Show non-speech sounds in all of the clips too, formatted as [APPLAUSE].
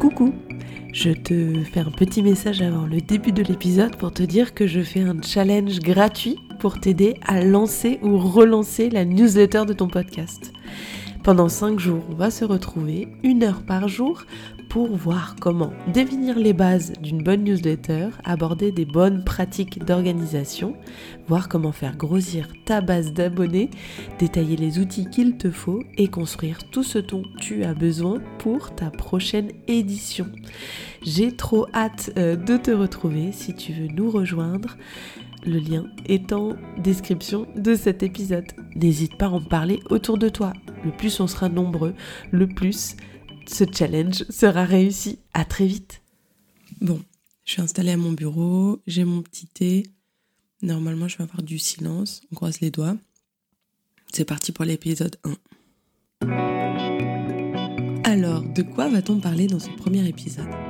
Coucou Je te fais un petit message avant le début de l'épisode pour te dire que je fais un challenge gratuit pour t'aider à lancer ou relancer la newsletter de ton podcast. Pendant 5 jours, on va se retrouver une heure par jour pour voir comment définir les bases d'une bonne newsletter, aborder des bonnes pratiques d'organisation, voir comment faire grossir ta base d'abonnés, détailler les outils qu'il te faut et construire tout ce dont tu as besoin pour ta prochaine édition. J'ai trop hâte euh, de te retrouver si tu veux nous rejoindre. Le lien est en description de cet épisode. N'hésite pas à en parler autour de toi. Le plus on sera nombreux, le plus ce challenge sera réussi. À très vite. Bon, je suis installée à mon bureau, j'ai mon petit thé. Normalement, je vais avoir du silence. On croise les doigts. C'est parti pour l'épisode 1. Alors, de quoi va-t-on parler dans ce premier épisode?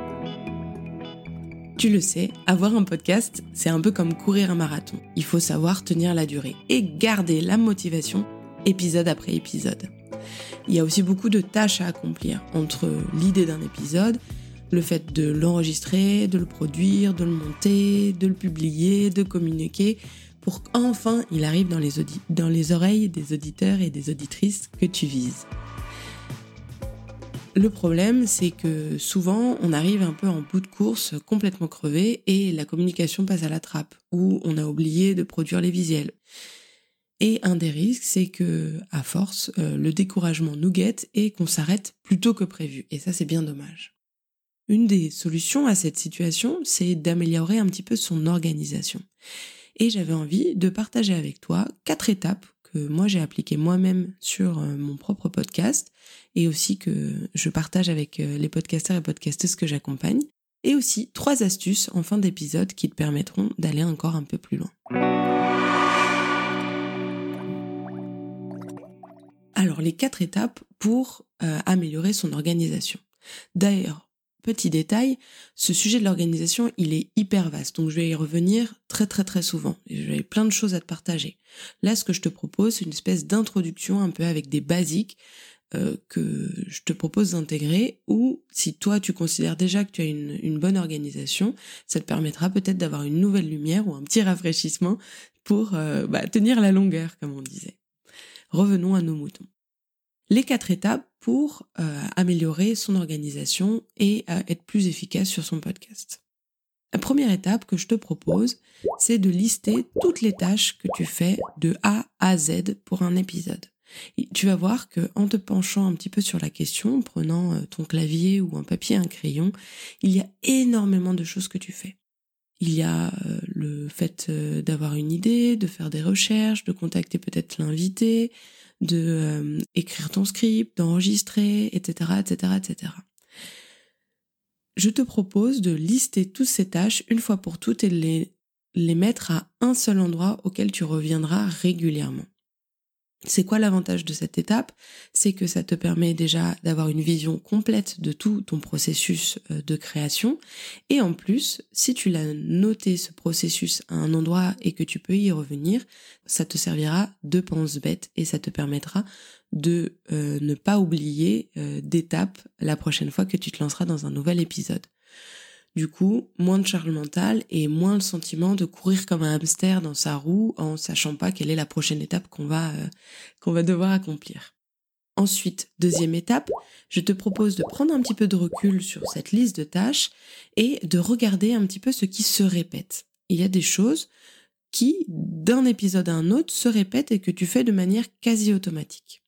Tu le sais, avoir un podcast, c'est un peu comme courir un marathon. Il faut savoir tenir la durée et garder la motivation épisode après épisode. Il y a aussi beaucoup de tâches à accomplir entre l'idée d'un épisode, le fait de l'enregistrer, de le produire, de le monter, de le publier, de communiquer, pour qu'enfin il arrive dans les, oreilles des auditeurs et des auditrices que tu vises. Le problème, c'est que souvent, on arrive un peu en bout de course, complètement crevé, et la communication passe à la trappe, ou on a oublié de produire les visuels. Et un des risques, c'est que, à force, euh, le découragement nous guette et qu'on s'arrête plus tôt que prévu. Et ça, c'est bien dommage. Une des solutions à cette situation, c'est d'améliorer un petit peu son organisation. Et j'avais envie de partager avec toi quatre étapes que moi j'ai appliquées moi-même sur euh, mon propre podcast et aussi que je partage avec euh, les podcasteurs et podcasteuses que j'accompagne. Et aussi trois astuces en fin d'épisode qui te permettront d'aller encore un peu plus loin. Alors les quatre étapes pour euh, améliorer son organisation. D'ailleurs, petit détail, ce sujet de l'organisation, il est hyper vaste, donc je vais y revenir très très très souvent. J'ai plein de choses à te partager. Là, ce que je te propose, c'est une espèce d'introduction un peu avec des basiques euh, que je te propose d'intégrer ou si toi tu considères déjà que tu as une, une bonne organisation, ça te permettra peut-être d'avoir une nouvelle lumière ou un petit rafraîchissement pour euh, bah, tenir la longueur, comme on disait. Revenons à nos moutons. Les quatre étapes pour euh, améliorer son organisation et être plus efficace sur son podcast. La première étape que je te propose, c'est de lister toutes les tâches que tu fais de A à Z pour un épisode tu vas voir que en te penchant un petit peu sur la question, en prenant euh, ton clavier ou un papier, un crayon, il y a énormément de choses que tu fais. Il y a euh, le fait euh, d'avoir une idée, de faire des recherches, de contacter peut-être l'invité, de écrire ton script, d'enregistrer, etc., etc., etc. Je te propose de lister toutes ces tâches une fois pour toutes et de les, les mettre à un seul endroit auquel tu reviendras régulièrement. C'est quoi l'avantage de cette étape? C'est que ça te permet déjà d'avoir une vision complète de tout ton processus euh, de création. Et en plus, si tu l'as noté ce processus à un endroit et que tu peux y revenir, ça te servira de pense-bête et ça te permettra de euh, ne pas oublier euh, d'étapes la prochaine fois que tu te lanceras dans un nouvel épisode. Du coup, moins de charge mentale et moins le sentiment de courir comme un hamster dans sa roue en sachant pas quelle est la prochaine étape qu'on va, euh, qu'on va devoir accomplir. Ensuite, deuxième étape, je te propose de prendre un petit peu de recul sur cette liste de tâches et de regarder un petit peu ce qui se répète. Il y a des choses qui, d'un épisode à un autre, se répètent et que tu fais de manière quasi automatique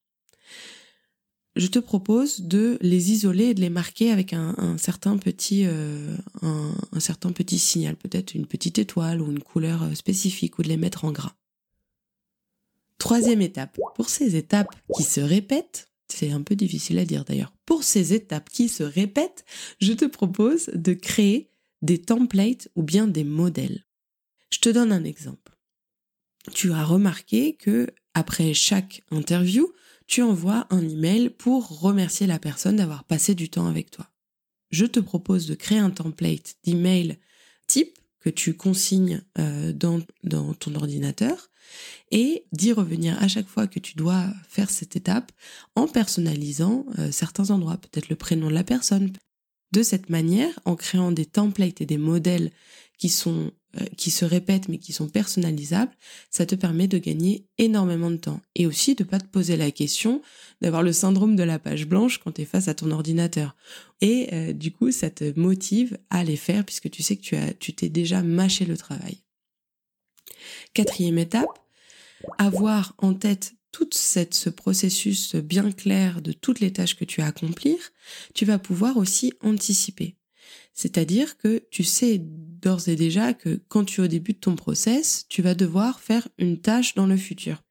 je te propose de les isoler et de les marquer avec un, certain petit euh, un, certain petit signal, peut-être une petite étoile ou une couleur euh, spécifique, ou de les mettre en gras. Troisième étape. Pour ces étapes qui se répètent, c'est un peu difficile à dire d'ailleurs. Pour ces étapes qui se répètent, je te propose de créer des templates ou bien des modèles. Je te donne un exemple. Tu as remarqué que après chaque interview, tu envoies un email pour remercier la personne d'avoir passé du temps avec toi. Je te propose de créer un template d'email type que tu consignes euh, dans, ton ordinateur et d'y revenir à chaque fois que tu dois faire cette étape en personnalisant euh, certains endroits, peut-être le prénom de la personne, De cette manière, en créant des templates et des modèles qui sont qui se répètent mais qui sont personnalisables, ça te permet de gagner énormément de temps et aussi de pas te poser la question d'avoir le syndrome de la page blanche quand tu es face à ton ordinateur. Et euh, du coup, ça te motive à les faire puisque tu sais que tu as tu t'es déjà mâché le travail. Quatrième étape, avoir en tête tout cette, ce processus bien clair de toutes les tâches que tu as à accomplir, tu vas pouvoir aussi anticiper. C'est-à-dire que tu sais d'ores et déjà que quand tu es au début de ton process, tu vas devoir faire une tâche dans le futur.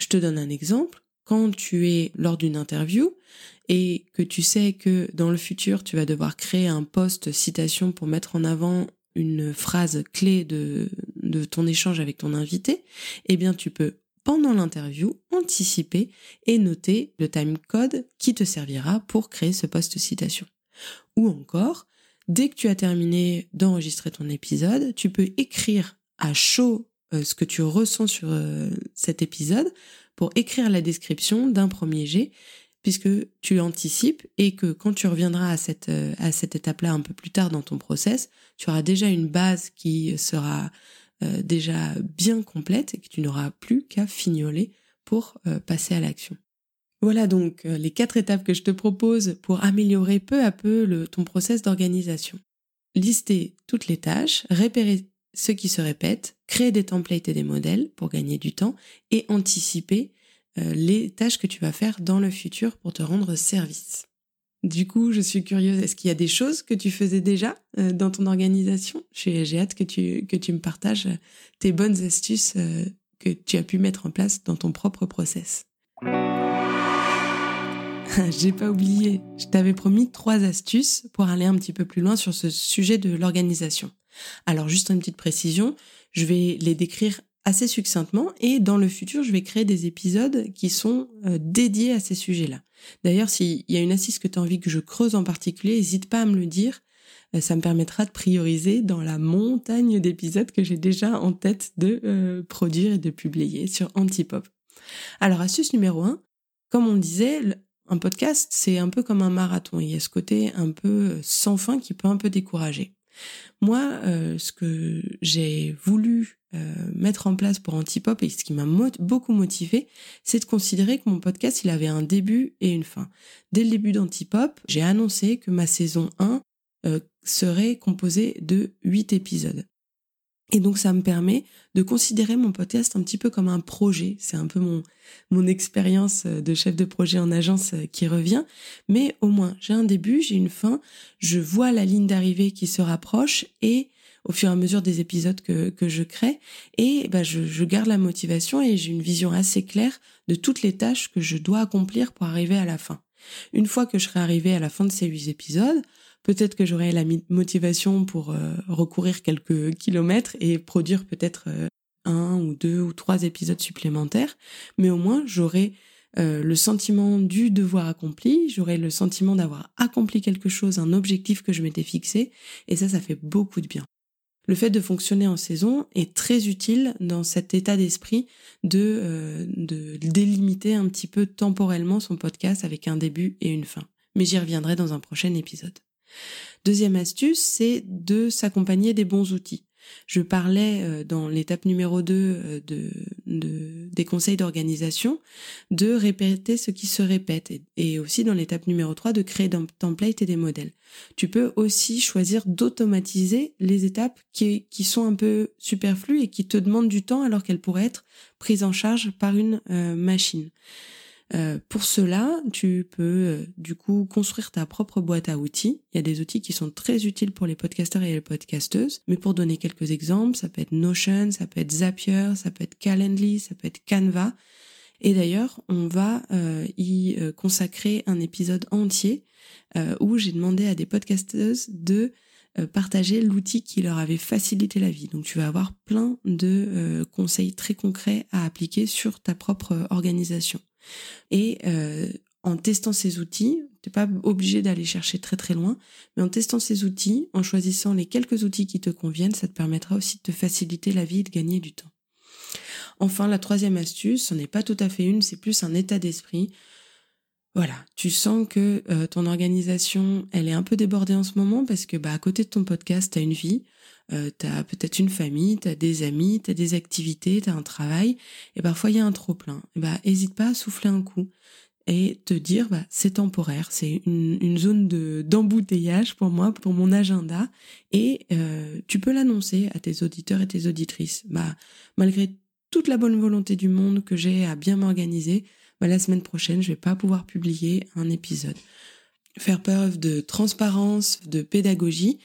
Je te donne un exemple. Quand tu es lors d'une interview et que tu sais que dans le futur, tu vas devoir créer un post citation pour mettre en avant une phrase clé de, ton échange avec ton invité, eh bien tu peux pendant l'interview anticiper et noter le timecode qui te servira pour créer ce post citation. Ou encore, dès que tu as terminé d'enregistrer ton épisode, tu peux écrire à chaud euh, ce que tu ressens sur euh, cet épisode pour écrire la description d'un premier jet puisque tu anticipes et que quand tu reviendras à cette, euh, à cette étape-là un peu plus tard dans ton process, tu auras déjà une base qui sera déjà bien complète et que tu n'auras plus qu'à fignoler pour passer à l'action. Voilà donc euh, les quatre étapes que je te propose pour améliorer peu à peu ton process d'organisation. Lister toutes les tâches, repérer ce qui se répète, créer des templates et des modèles pour gagner du temps et anticiper euh, les tâches que tu vas faire dans le futur pour te rendre service. Du coup, je suis curieuse, est-ce qu'il y a des choses que tu faisais déjà euh, dans ton organisation? J'ai hâte que tu, que tu me partages tes bonnes astuces que tu as pu mettre en place dans ton propre process. [LAUGHS] J'ai pas oublié, je t'avais promis trois astuces pour aller un petit peu plus loin sur ce sujet de l'organisation. Alors juste une petite précision, je vais les décrire assez succinctement et dans le futur, je vais créer des épisodes qui sont euh, dédiés à ces sujets-là. D'ailleurs, s'il y a une astuce que tu as envie que je creuse en particulier, n'hésite pas à me le dire. Euh, ça me permettra de prioriser dans la montagne d'épisodes que j'ai déjà en tête de euh, produire et de publier sur Antipop. Alors, astuce numéro un, comme on le disait, un podcast, c'est un peu comme un marathon. Il y a ce côté un peu sans fin qui peut un peu décourager. Moi, euh, ce que j'ai voulu euh, mettre en place pour Antipop et ce qui m'a beaucoup motivé, c'est de considérer que mon podcast, il avait un début et une fin. Dès le début d'Antipop, j'ai annoncé que ma saison 1 euh, serait composée de 8 épisodes. Et donc ça me permet de considérer mon podcast un petit peu comme un projet. C'est un peu mon mon expérience euh, de chef de projet en agence euh, qui revient, mais au moins j'ai un début, j'ai une fin, je vois la ligne d'arrivée qui se rapproche et au fur et à mesure des épisodes que, que je crée et bah je, je garde la motivation et j'ai une vision assez claire de toutes les tâches que je dois accomplir pour arriver à la fin. Une fois que je serai arrivé à la fin de ces huit épisodes, peut-être que j'aurai la motivation pour euh, recourir quelques kilomètres et produire peut-être euh, un ou deux ou trois épisodes supplémentaires, mais au moins j'aurai euh, le sentiment du devoir accompli, j'aurai le sentiment d'avoir accompli quelque chose, un objectif que je m'étais fixé, et ça, ça fait beaucoup de bien. Le fait de fonctionner en saison est très utile dans cet état d'esprit de, de délimiter un petit peu temporellement son podcast avec un début et une fin. Mais j'y reviendrai dans un prochain épisode. Deuxième astuce, c'est de s'accompagner des bons outils. Je parlais euh, dans l'étape numéro 2 euh, de, de, des conseils d'organisation de répéter ce qui se répète et, aussi dans l'étape numéro 3 de créer des templates et des modèles. Tu peux aussi choisir d'automatiser les étapes qui, qui sont un peu superflues et qui te demandent du temps alors qu'elles pourraient être prises en charge par une euh, machine. Euh, pour cela, tu peux euh, du coup construire ta propre boîte à outils. Il y a des outils qui sont très utiles pour les podcasteurs et les podcasteuses. Mais pour donner quelques exemples, ça peut être Notion, ça peut être Zapier, ça peut être Calendly, ça peut être Canva. Et d'ailleurs, on va euh, y consacrer un épisode entier où j'ai demandé à des podcasteuses de partager l'outil qui leur avait facilité la vie. Donc tu vas avoir plein de conseils très concrets à appliquer sur ta propre organisation. Et euh, en testant ces outils, tu n'es pas obligé d'aller chercher très très loin, mais en testant ces outils, en choisissant les quelques outils qui te conviennent, ça te permettra aussi de te faciliter la vie et de gagner du temps. Enfin, la troisième astuce, ce n'est pas tout à fait une, c'est plus un état d'esprit. Voilà, tu sens que euh, ton organisation, elle est un peu débordée en ce moment parce que bah à côté de ton podcast, tu as une vie, euh, tu as peut-être une famille, tu as des amis, tu as des activités, tu as un travail et parfois il y a un trop plein. Et bah hésite pas à souffler un coup et te dire bah c'est temporaire, c'est une, zone de d'embouteillage pour moi, pour mon agenda et euh, tu peux l'annoncer à tes auditeurs et tes auditrices. Bah malgré toute la bonne volonté du monde que j'ai à bien m'organiser, bah, la semaine prochaine, je vais pas pouvoir publier un épisode. Faire preuve de transparence, de pédagogie,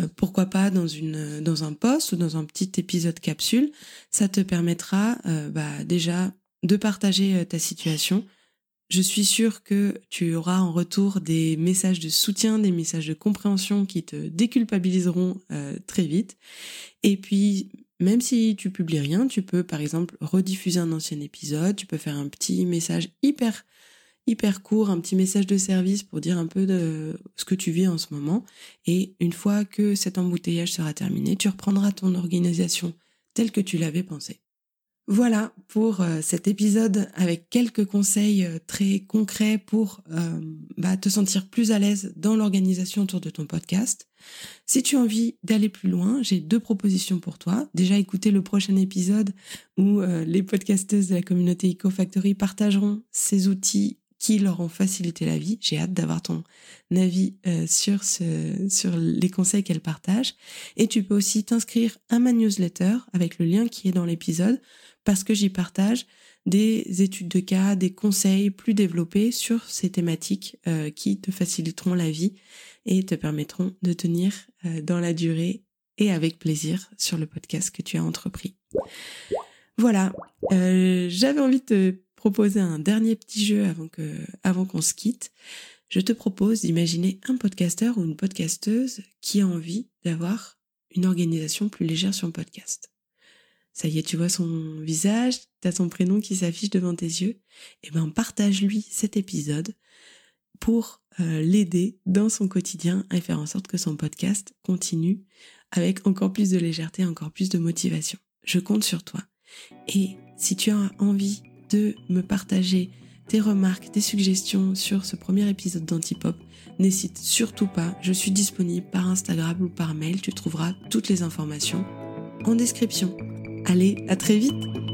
euh, pourquoi pas dans une dans un post ou dans un petit épisode capsule, ça te permettra euh, bah, déjà de partager euh, ta situation. Je suis sûre que tu auras en retour des messages de soutien, des messages de compréhension qui te déculpabiliseront très vite. Et puis même si tu publies rien, tu peux par exemple rediffuser un ancien épisode, tu peux faire un petit message hyper hyper court, un petit message de service pour dire un peu de ce que tu vis en ce moment. Et une fois que cet embouteillage sera terminé, tu reprendras ton organisation telle que tu l'avais pensée. Voilà pour euh, cet épisode avec quelques conseils euh, très concrets pour euh, bah, te sentir plus à l'aise dans l'organisation autour de ton podcast. Si tu as envie d'aller plus loin, j'ai deux propositions pour toi. Déjà, écouter le prochain épisode où les podcasteuses de la communauté EcoFactory partageront ces outils qui leur ont facilité la vie. J'ai hâte d'avoir ton avis sur ce, sur les conseils qu'elles partagent. Et tu peux aussi t'inscrire à ma newsletter avec le lien qui est dans l'épisode parce que j'y partage des études de cas, des conseils plus développés sur ces thématiques euh, qui te faciliteront la vie et te permettront de tenir euh, dans la durée et avec plaisir sur le podcast que tu as entrepris. Voilà, euh, j'avais envie de te proposer un dernier petit jeu avant que avant qu'on se quitte. Je te propose d'imaginer un podcasteur ou une podcasteuse qui a envie d'avoir une organisation plus légère sur le podcast ça y est, tu vois son visage, tu as son prénom qui s'affiche devant tes yeux, eh ben partage-lui cet épisode pour euh, l'aider dans son quotidien et faire en sorte que son podcast continue avec encore plus de légèreté, encore plus de motivation. Je compte sur toi. Et si tu as envie de me partager tes remarques, tes suggestions sur ce premier épisode d'Antipop, n'hésite surtout pas, je suis disponible par Instagram ou par mail, tu trouveras toutes les informations en description. Allez, à très vite